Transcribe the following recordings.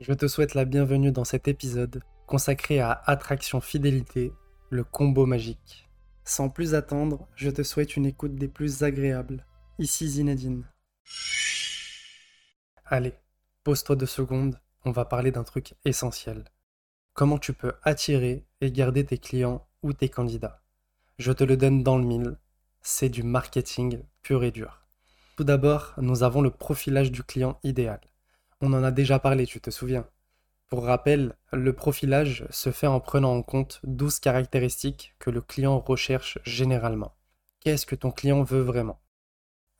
Je te souhaite la bienvenue dans cet épisode consacré à Attraction Fidélité, le combo magique. Sans plus attendre, je te souhaite une écoute des plus agréables. Ici Zinedine. Allez, pose-toi deux secondes, on va parler d'un truc essentiel. Comment tu peux attirer et garder tes clients ou tes candidats? Je te le donne dans le mille, c'est du marketing pur et dur. Tout d'abord, nous avons le profilage du client idéal. On en a déjà parlé, tu te souviens. Pour rappel, le profilage se fait en prenant en compte 12 caractéristiques que le client recherche généralement. Qu'est-ce que ton client veut vraiment?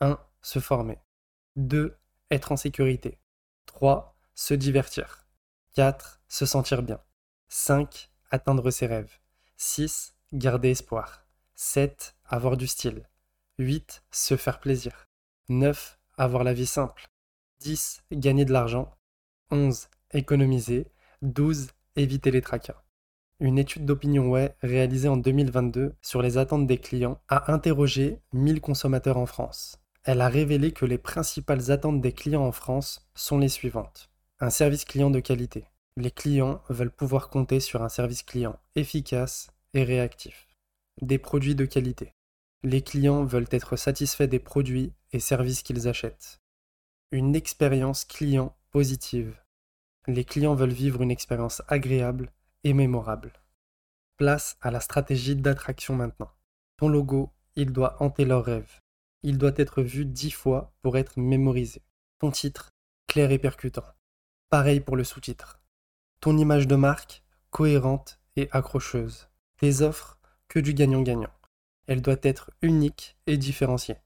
1. Se former. 2. Être en sécurité. 3. Se divertir. 4. Se sentir bien. 5. Atteindre ses rêves. 6. Garder espoir. 7. Avoir du style. 8. Se faire plaisir. 9. Avoir la vie simple. 10. Gagner de l'argent. 11. Économiser. 12. Éviter les tracas. Une étude d'opinion web réalisée en 2022 sur les attentes des clients a interrogé 1000 consommateurs en France. Elle a révélé que les principales attentes des clients en France sont les suivantes. Un service client de qualité. Les clients veulent pouvoir compter sur un service client efficace et réactif. Des produits de qualité. Les clients veulent être satisfaits des produits et services qu'ils achètent une expérience client positive. Les clients veulent vivre une expérience agréable et mémorable. Place à la stratégie d'attraction maintenant. Ton logo, il doit hanter leur rêve. Il doit être vu dix fois pour être mémorisé. Ton titre, clair et percutant. Pareil pour le sous-titre. Ton image de marque, cohérente et accrocheuse. Tes offres, que du gagnant-gagnant. Elle doit être unique et différenciée.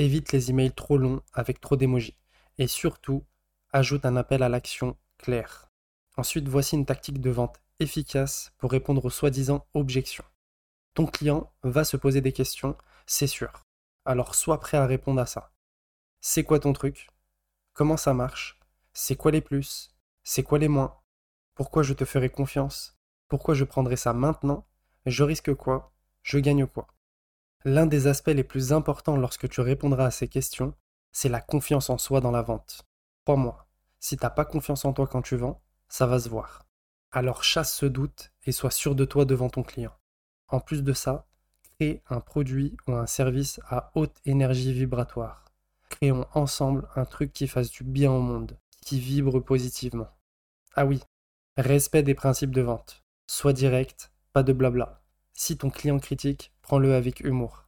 Évite les emails trop longs avec trop d'émojis. Et surtout, ajoute un appel à l'action clair. Ensuite, voici une tactique de vente efficace pour répondre aux soi-disant objections. Ton client va se poser des questions, c'est sûr. Alors sois prêt à répondre à ça. C'est quoi ton truc? Comment ça marche? C'est quoi les plus? C'est quoi les moins? Pourquoi je te ferai confiance? Pourquoi je prendrai ça maintenant? Je risque quoi? Je gagne quoi? L'un des aspects les plus importants lorsque tu répondras à ces questions, c'est la confiance en soi dans la vente. Crois-moi, si t'as pas confiance en toi quand tu vends, ça va se voir. Alors chasse ce doute et sois sûr de toi devant ton client. En plus de ça, crée un produit ou un service à haute énergie vibratoire. Créons ensemble un truc qui fasse du bien au monde, qui vibre positivement. Ah oui, respect des principes de vente. Sois direct, pas de blabla. Si ton client critique, prends-le avec humour.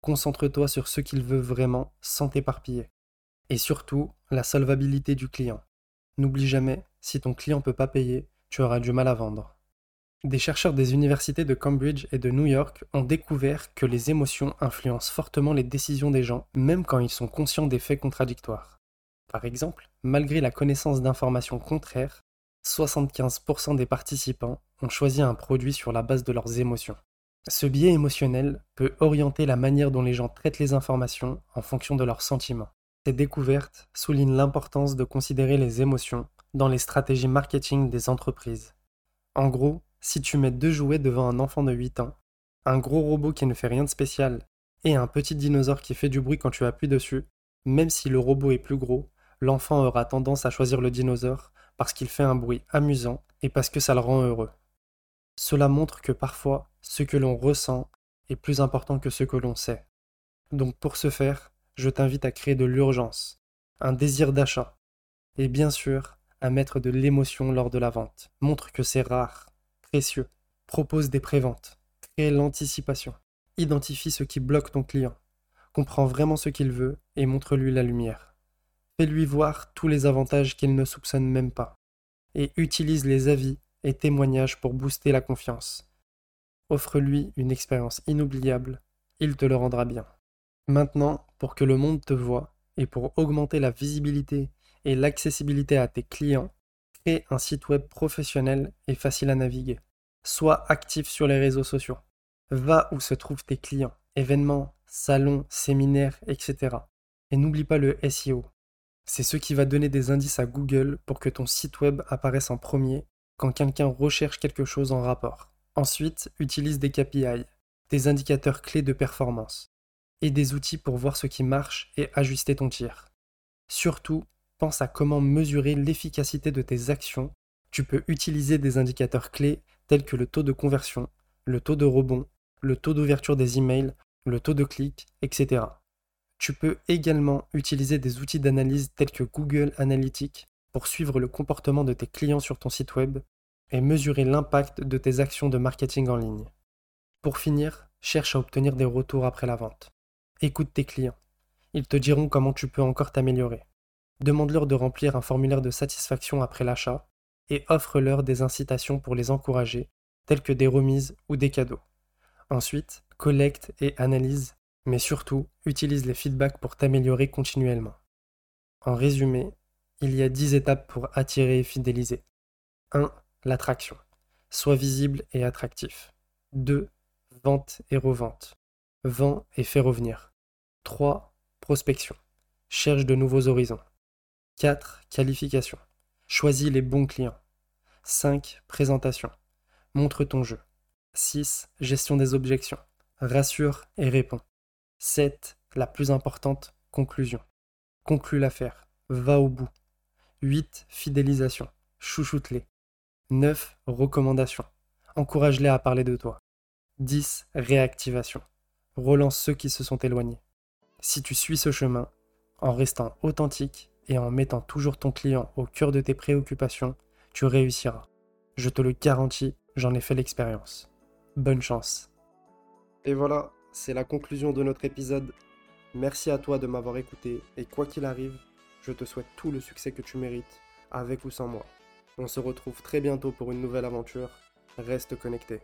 Concentre-toi sur ce qu'il veut vraiment sans t'éparpiller. Et surtout, la solvabilité du client. N'oublie jamais, si ton client ne peut pas payer, tu auras du mal à vendre. Des chercheurs des universités de Cambridge et de New York ont découvert que les émotions influencent fortement les décisions des gens, même quand ils sont conscients des faits contradictoires. Par exemple, malgré la connaissance d'informations contraires, 75% des participants ont choisi un produit sur la base de leurs émotions. Ce biais émotionnel peut orienter la manière dont les gens traitent les informations en fonction de leurs sentiments. Ces découvertes soulignent l'importance de considérer les émotions dans les stratégies marketing des entreprises. En gros, si tu mets deux jouets devant un enfant de 8 ans, un gros robot qui ne fait rien de spécial et un petit dinosaure qui fait du bruit quand tu appuies dessus, même si le robot est plus gros, l'enfant aura tendance à choisir le dinosaure parce qu'il fait un bruit amusant et parce que ça le rend heureux. Cela montre que parfois, ce que l'on ressent est plus important que ce que l'on sait. Donc pour ce faire, je t'invite à créer de l'urgence, un désir d'achat, et bien sûr, à mettre de l'émotion lors de la vente. Montre que c'est rare, précieux. Propose des préventes. Crée l'anticipation. Identifie ce qui bloque ton client. Comprends vraiment ce qu'il veut et montre-lui la lumière. Fais-lui voir tous les avantages qu'il ne soupçonne même pas. Et utilise les avis et témoignages pour booster la confiance. Offre-lui une expérience inoubliable, il te le rendra bien. Maintenant, pour que le monde te voie et pour augmenter la visibilité et l'accessibilité à tes clients, crée un site web professionnel et facile à naviguer. Sois actif sur les réseaux sociaux. Va où se trouvent tes clients, événements, salons, séminaires, etc. Et n'oublie pas le SEO. C'est ce qui va donner des indices à Google pour que ton site web apparaisse en premier quand quelqu'un recherche quelque chose en rapport. Ensuite, utilise des KPI, des indicateurs clés de performance, et des outils pour voir ce qui marche et ajuster ton tir. Surtout, pense à comment mesurer l'efficacité de tes actions. Tu peux utiliser des indicateurs clés tels que le taux de conversion, le taux de rebond, le taux d'ouverture des emails, le taux de clic, etc. Tu peux également utiliser des outils d'analyse tels que Google Analytics pour suivre le comportement de tes clients sur ton site web et mesurer l'impact de tes actions de marketing en ligne. Pour finir, cherche à obtenir des retours après la vente. Écoute tes clients. Ils te diront comment tu peux encore t'améliorer. Demande-leur de remplir un formulaire de satisfaction après l'achat et offre-leur des incitations pour les encourager, telles que des remises ou des cadeaux. Ensuite, collecte et analyse, mais surtout, utilise les feedbacks pour t'améliorer continuellement. En résumé, il y a 10 étapes pour attirer et fidéliser. 1. L'attraction. Sois visible et attractif. 2. Vente et revente. Vends et fais revenir. 3. Prospection. Cherche de nouveaux horizons. 4. Qualification. Choisis les bons clients. 5. Présentation. Montre ton jeu. 6. Gestion des objections. Rassure et réponds. 7. La plus importante, conclusion. Conclue l'affaire. Va au bout. 8. Fidélisation. Chouchoute-les. 9. Recommandation. Encourage-les à parler de toi. 10. Réactivation. Relance ceux qui se sont éloignés. Si tu suis ce chemin, en restant authentique et en mettant toujours ton client au cœur de tes préoccupations, tu réussiras. Je te le garantis, j'en ai fait l'expérience. Bonne chance. Et voilà, c'est la conclusion de notre épisode. Merci à toi de m'avoir écouté et quoi qu'il arrive, je te souhaite tout le succès que tu mérites, avec ou sans moi. On se retrouve très bientôt pour une nouvelle aventure. Reste connecté.